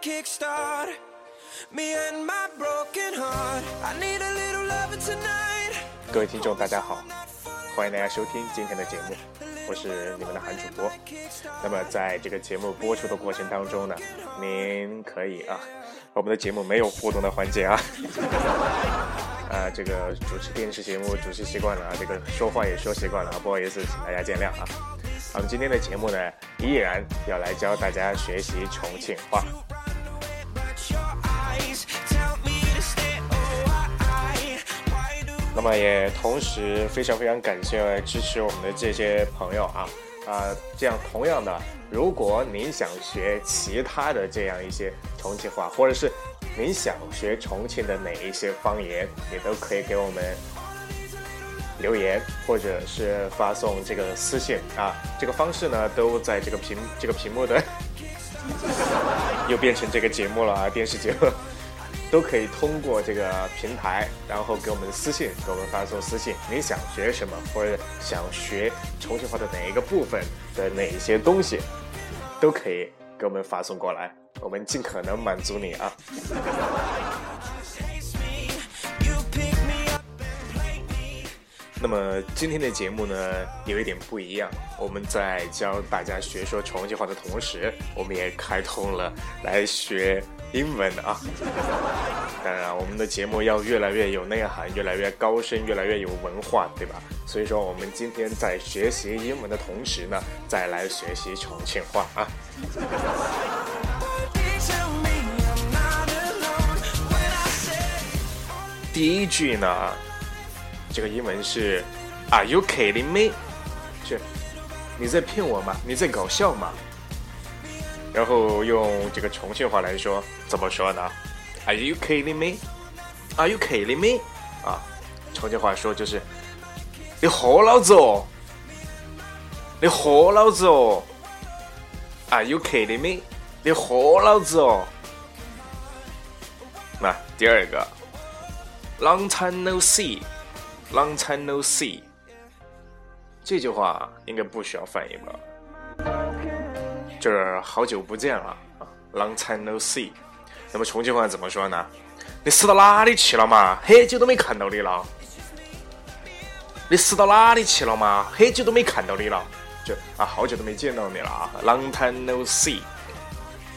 kickstart me and my broken heart. I need a little love tonight. 各位听众，大家好，欢迎大家收听今天的节目，我是你们的韩主播。那么在这个节目播出的过程当中呢，您可以啊，我们的节目没有互动的环节啊，啊，这个主持电视节目主持习惯了啊，这个说话也说习惯了啊，不好意思，请大家见谅啊。我们今天的节目呢，依然要来教大家学习重庆话。那么也同时非常非常感谢支持我们的这些朋友啊啊、这样同样的，如果您想学其他的这样一些重庆话，或者是您想学重庆的哪一些方言，也都可以给我们留言，或者是发送这个私信啊。这个方式呢，都在这个屏这个屏幕的 又变成这个节目了啊，电视节目。都可以通过这个平台，然后给我们私信，给我们发送私信，你想学什么，或者想学重庆话的哪一个部分的哪一些东西，都可以给我们发送过来，我们尽可能满足你啊。那么今天的节目呢，有一点不一样。我们在教大家学说重庆话的同时，我们也开通了来学英文啊。当然，我们的节目要越来越有内涵，越来越高深，越来越有文化，对吧？所以说，我们今天在学习英文的同时呢，再来学习重庆话啊。第一句呢，这个英文是 Are you kidding me？是你在骗我吗？你在搞笑吗？然后用这个重庆话来说，怎么说呢？Are you kidding me？Are you kidding me？啊，重庆话说就是你喝老子哦，你喝老子哦。Are you kidding me？你喝老子哦。那第二个。Long time no see, long time no see。这句话应该不需要翻译吧？就是好久不见了啊，Long time no see。那么重庆话怎么说呢？你死到哪里去了嘛？很久都没看到你了。你死到哪里去了嘛？很久都没看到你了。就啊，好久都没见到你了啊，Long time no see。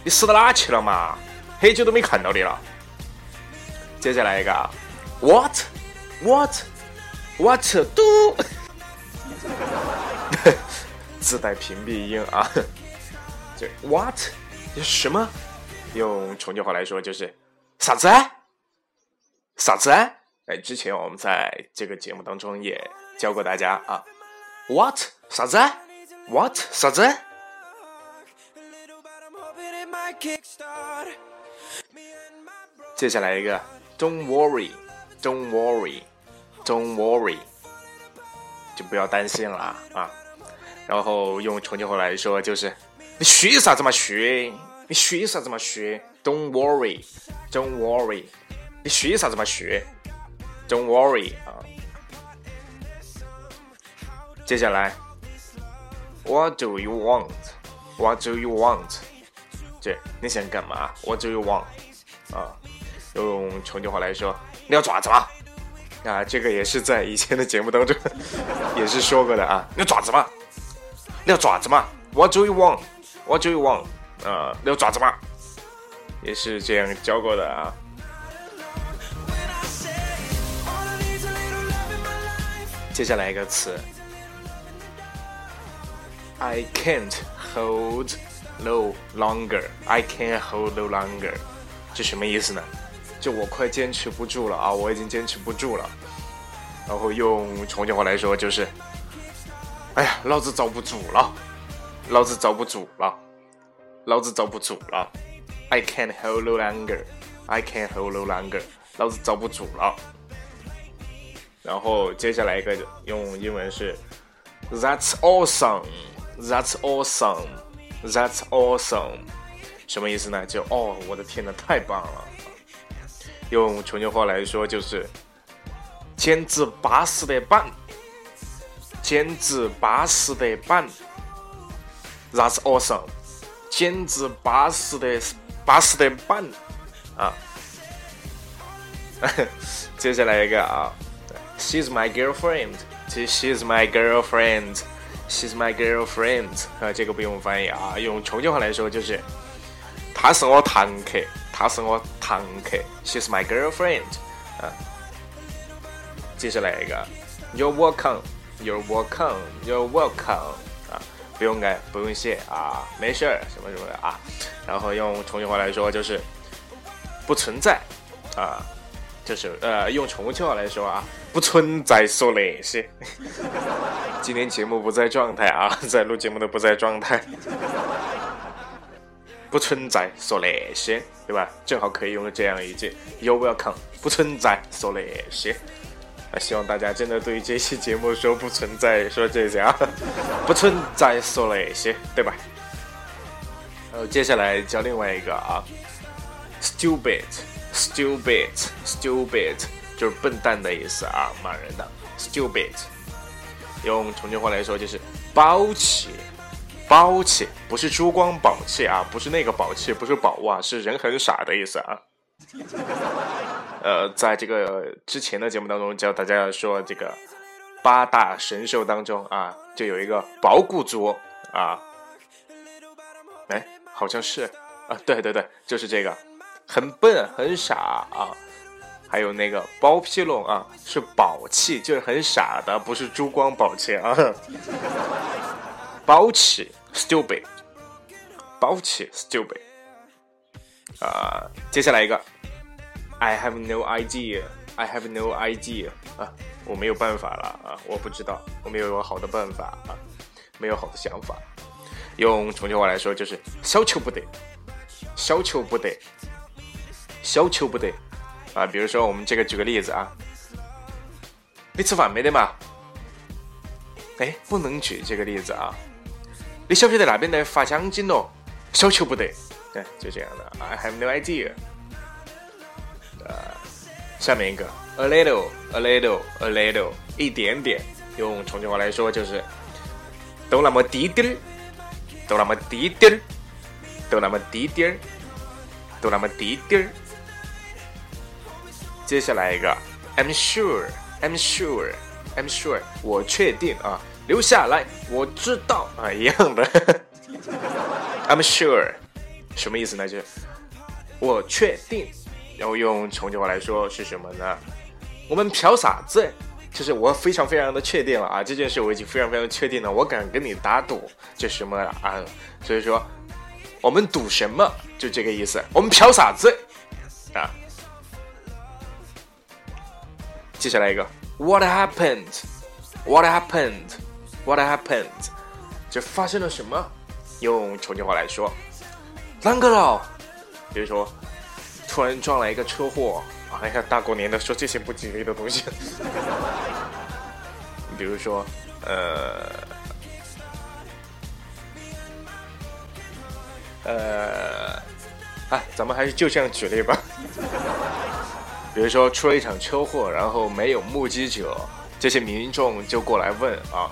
你死到哪去了嘛？很久都没看到你了。接下来一个啊。What? What? What do? 自带屏蔽音啊，就 what，什么？用重庆话来说就是啥子？啥子？哎，之前我们在这个节目当中也教过大家啊，what 啥子？what 啥子？接下来一个，don't worry，don't worry，don't worry，就不要担心了啊。然后用重庆话来说就是。你学啥子嘛学？你学啥子嘛学？Don't worry，Don't worry，你学啥子嘛学？Don't worry 啊。接下来，What do you want？What do you want？这你想干嘛？What do you want？啊，用重庆话来说，你要爪子吗？啊，这个也是在以前的节目当中也是说过的啊，你要爪子吗？你要爪子吗？What do you want？我就往啊撩爪子嘛，也是这样教过的啊。接下来一个词，I can't hold no longer. I can't hold no longer，这什么意思呢？就我快坚持不住了啊！我已经坚持不住了。然后用重庆话来说就是，哎呀，老子遭不住了，老子遭不住了。老子遭不住了。I can't hold no longer. I can't hold no longer. 老子遭不住了。然后接下来一个用英文是 That's awesome, That's awesome, That's awesome，什么意思呢？就哦，我的天呐，太棒了！用重庆话来说就是简直巴适得板，简直巴适得板。That's awesome，简直巴适得巴适得板啊。接下来一个啊，She's my girlfriend，其实 She's my girlfriend，She's my girlfriend 啊，这个不用翻译啊，用重庆话来说就是，她是我堂客，她是我堂客，She's my girlfriend 啊。接下来一个，You're welcome，You're welcome，You're welcome，不用改，不用谢啊，没事儿，什么什么的啊。然后用重庆话来说就是，不存在啊。就是呃，用重庆话来说啊，不存在说那些。今天节目不在状态啊，在录节目的不在状态，不存在说那些，对吧？正好可以用这样一句，You welcome，不存在说那些。啊，希望大家真的对这期节目说不存在说这些啊，不存在说那些，对吧？然后接下来教另外一个啊，stupid。Stupid，stupid 就是笨蛋的意思啊，骂人的。Stupid，用重庆话来说就是包气，宝气不是珠光宝气啊，不是那个宝气，不是宝物啊，是人很傻的意思啊。呃，在这个之前的节目当中教大家说，这个八大神兽当中啊，就有一个宝骨族啊，哎，好像是啊，对对对，就是这个。很笨，很傻啊！还有那个包皮龙啊，是宝器，就是很傻的，不是珠光宝气啊。宝气，stupid，宝气，stupid。啊，接下来一个，I have no idea，I have no idea 啊，我没有办法了啊，我不知道，我没有好的办法啊，没有好的想法。用重庆话来说就是小求不得，小求不得。小求不得啊！比如说，我们这个举个例子啊，你吃饭没得嘛？哎，不能举这个例子啊！你晓不晓得那边来发奖金咯？小求不得，对，就这样的。I have no idea。下面一个，a little，a little，a little，一点点，用重庆话来说就是都那么滴滴儿，都那么滴滴儿，都那么滴滴儿，都那么滴滴儿。接下来一个，I'm sure，I'm sure，I'm sure，我确定啊，留下来，我知道啊，一样的。I'm sure，什么意思呢？就是我确定，然后用重庆话来说是什么呢？我们嫖啥子？就是我非常非常的确定了啊，这件事我已经非常非常的确定了，我敢跟你打赌，就什么啊？所以说，我们赌什么？就这个意思。我们嫖啥子？啊？接下来一个，What happened？What happened？What happened？这发生了什么？用重庆话来说，啷个了？比如说，突然撞了一个车祸。哎呀，大过年的说这些不吉利的东西。比如说，呃，呃，哎，咱们还是就这样举例吧。比如说出了一场车祸，然后没有目击者，这些民众就过来问啊，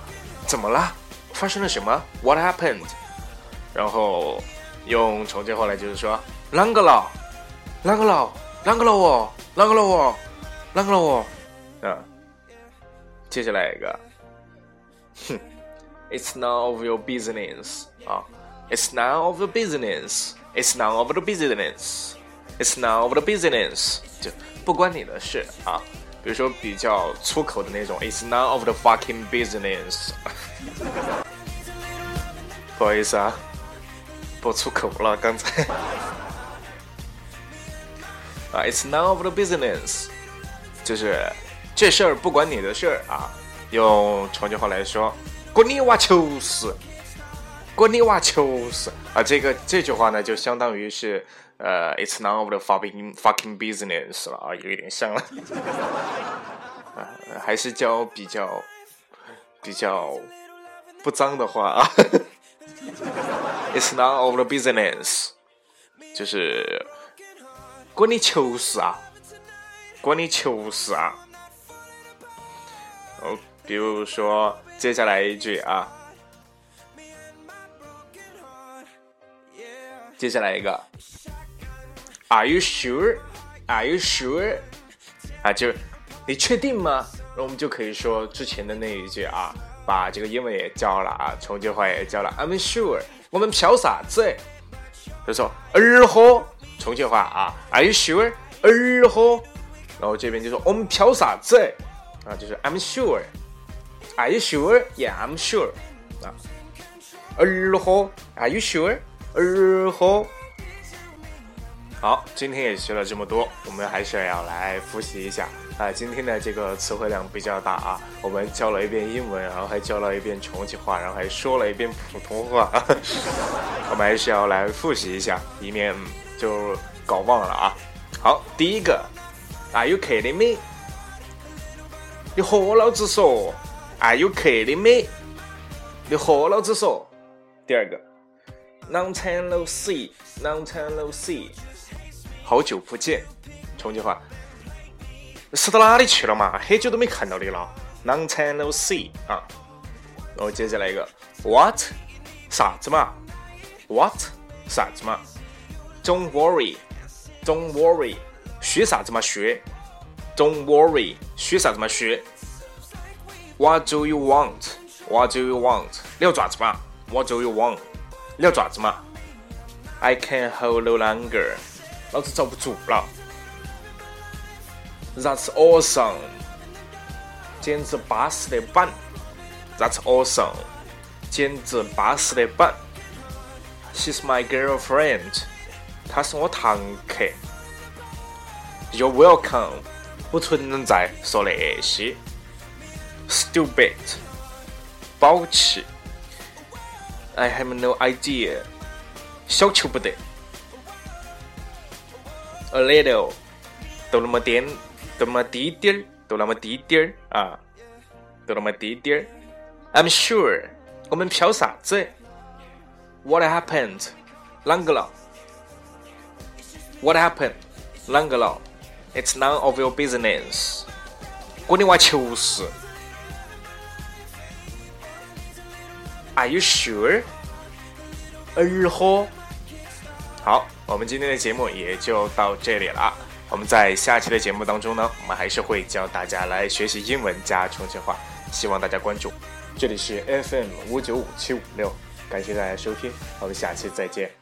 怎么了？发生了什么？What happened？然后用重庆话来就是说，啷个了？啷个了？啷个了我？啷个了我？啷个了我？啊，接下来一个，哼，It's none of your business 啊，It's none of your business，It's none of the business，It's none of the business，就。不关你的事啊，比如说比较粗口的那种，It's none of the fucking business。不好意思啊，播粗口了刚才。啊，It's none of the business，就是这事儿不关你的事儿啊。用重庆话来说，关你娃球事，关你娃球事啊。这个这句话呢，就相当于是。呃，It's none of the fucking fucking business 了啊，有一点像了。啊，还是教比较比较不脏的话啊。It's none of the business，就是关你球事啊，关你球事啊。哦，比如说接下来一句啊，接下来一个。Are you sure? Are you sure? 啊，就你确定吗？那我们就可以说之前的那一句啊，把这个英文也教了啊，重庆话也教了。I'm sure，我们飘啥子？就说儿呵，重庆话啊，Are you sure？儿呵，然后这边就说我们飘啥子？啊，就是 I'm sure。Are you sure? Yeah, I'm sure. 啊，儿呵，Are you sure? 儿呵。好，今天也学了这么多，我们还是要来复习一下啊。今天的这个词汇量比较大啊，我们教了一遍英文，然后还教了一遍重庆话，然后还说了一遍普通话，我们还是要来复习一下，以免就搞忘了啊。好，第一个，Are you kidding me？你和老子说，Are you kidding me？你和老子说。第二个，Long time no see，Long time no see。好久不见，重庆话，死到哪里去了嘛？很久都没看到你了，Long time no see 啊。然后接下来一个，What？啥子嘛？What？啥子嘛 ？Don't worry，Don't worry，虚啥子嘛虚？Don't worry，虚啥子嘛虚？What do you want？What do you want？你要爪子嘛？What do you want？你要爪子嘛？I can hold no longer。老子遭不住了！That's awesome，简直巴适的板！That's awesome，简直巴适的板！She's my girlfriend， 他是我堂客。You're welcome，不存在说那些。Stupid，宝气。I have no idea，小求不得。a little，都那么点，都那么滴点儿，都那么滴点儿啊，都那么滴点儿。I'm sure，我们飘啥子？What happened？啷个了？What happened？啷个了？It's none of your business。管你娃球事。Are you sure？儿呵。好。我们今天的节目也就到这里了。我们在下期的节目当中呢，我们还是会教大家来学习英文加重庆话，希望大家关注。这里是 FM 五九五七五六，感谢大家收听，我们下期再见。